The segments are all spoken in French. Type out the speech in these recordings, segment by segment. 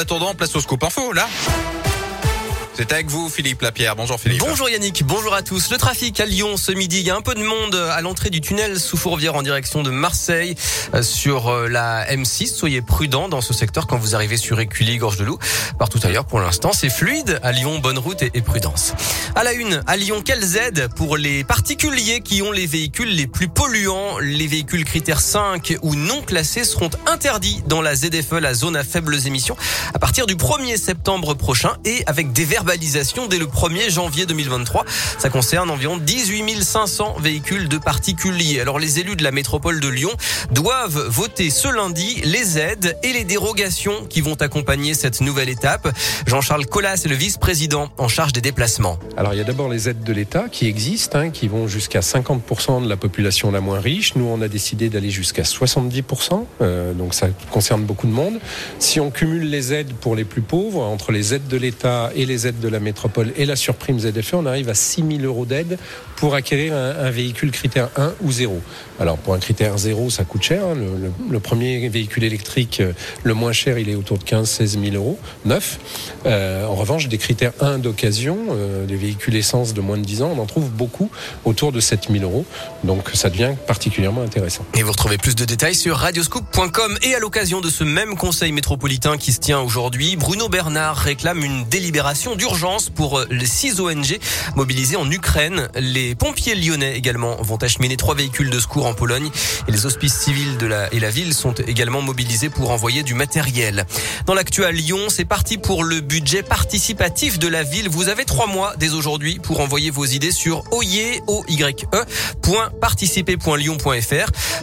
Attendant, place au scoop info, là. C'est avec vous, Philippe Lapierre. Bonjour Philippe. Bonjour Yannick, bonjour à tous. Le trafic à Lyon ce midi, il y a un peu de monde à l'entrée du tunnel sous Fourvière en direction de Marseille euh, sur euh, la M6. Soyez prudents dans ce secteur quand vous arrivez sur Écully, Gorge de Loup. Partout ailleurs, pour l'instant, c'est fluide. À Lyon, bonne route et, prudence. À la une, à Lyon, quelles aides pour les particuliers qui ont les véhicules les plus polluants? Les véhicules critères 5 ou non classés seront interdits dans la ZFE, la zone à faibles émissions, à partir du 1er septembre prochain et avec des verbes dès le 1er janvier 2023. Ça concerne environ 18 500 véhicules de particuliers. Alors les élus de la métropole de Lyon doivent voter ce lundi les aides et les dérogations qui vont accompagner cette nouvelle étape. Jean-Charles Collas est le vice-président en charge des déplacements. Alors il y a d'abord les aides de l'État qui existent, hein, qui vont jusqu'à 50% de la population la moins riche. Nous, on a décidé d'aller jusqu'à 70%, euh, donc ça concerne beaucoup de monde. Si on cumule les aides pour les plus pauvres, entre les aides de l'État et les aides de la métropole et la surprime ZFE, on arrive à 6 000 euros d'aide pour acquérir un, véhicule critère 1 ou 0. Alors pour un critère 0, ça coûte cher. Hein. Le, premier véhicule électrique, euh, le moins cher, il est autour de 15-16 000 euros, neuf. Euh, en revanche, des critères 1 d'occasion, euh, des véhicules essence de moins de 10 ans, on en trouve beaucoup autour de 7 000 euros. Donc ça devient particulièrement intéressant. Et vous retrouvez plus de détails sur radioscoop.com et à l'occasion de ce même conseil métropolitain qui se tient aujourd'hui, Bruno Bernard réclame une délibération du urgence pour euh, les six ONG mobilisées en Ukraine. Les pompiers lyonnais également vont acheminer trois véhicules de secours en Pologne et les hospices civils de la et la ville sont également mobilisés pour envoyer du matériel. Dans l'actu à Lyon, c'est parti pour le budget participatif de la ville. Vous avez trois mois dès aujourd'hui pour envoyer vos idées sur oye,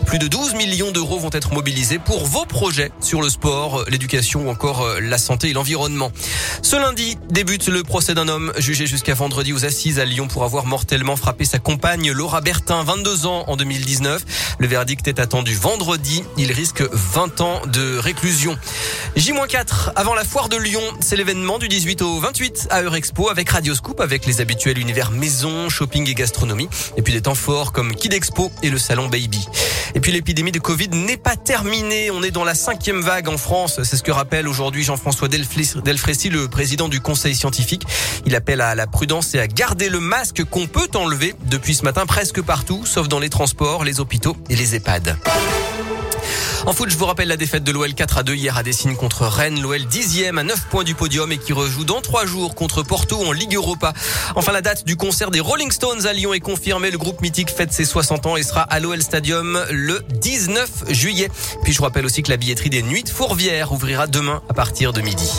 Plus de 12 millions d'euros vont être mobilisés pour vos projets sur le sport, l'éducation ou encore euh, la santé et l'environnement. Ce lundi débute le procès d'un homme jugé jusqu'à vendredi aux assises à Lyon pour avoir mortellement frappé sa compagne Laura Bertin, 22 ans en 2019. Le verdict est attendu vendredi. Il risque 20 ans de réclusion. J-4 avant la foire de Lyon, c'est l'événement du 18 au 28 à Eurexpo avec Radioscoop, avec les habituels univers maison, shopping et gastronomie. Et puis des temps forts comme Kid Expo et le salon Baby. Et puis l'épidémie de Covid n'est pas terminée. On est dans la cinquième vague en France. C'est ce que rappelle aujourd'hui Jean-François Delfrécy, le président du conseil scientifique il appelle à la prudence et à garder le masque qu'on peut enlever depuis ce matin presque partout, sauf dans les transports, les hôpitaux et les EHPAD. En foot, je vous rappelle la défaite de l'OL 4 à 2 hier à Dessine contre Rennes. L'OL dixième à 9 points du podium et qui rejoue dans 3 jours contre Porto en Ligue Europa. Enfin, la date du concert des Rolling Stones à Lyon est confirmée. Le groupe mythique fête ses 60 ans et sera à l'OL Stadium le 19 juillet. Puis je vous rappelle aussi que la billetterie des Nuits de Fourvière ouvrira demain à partir de midi.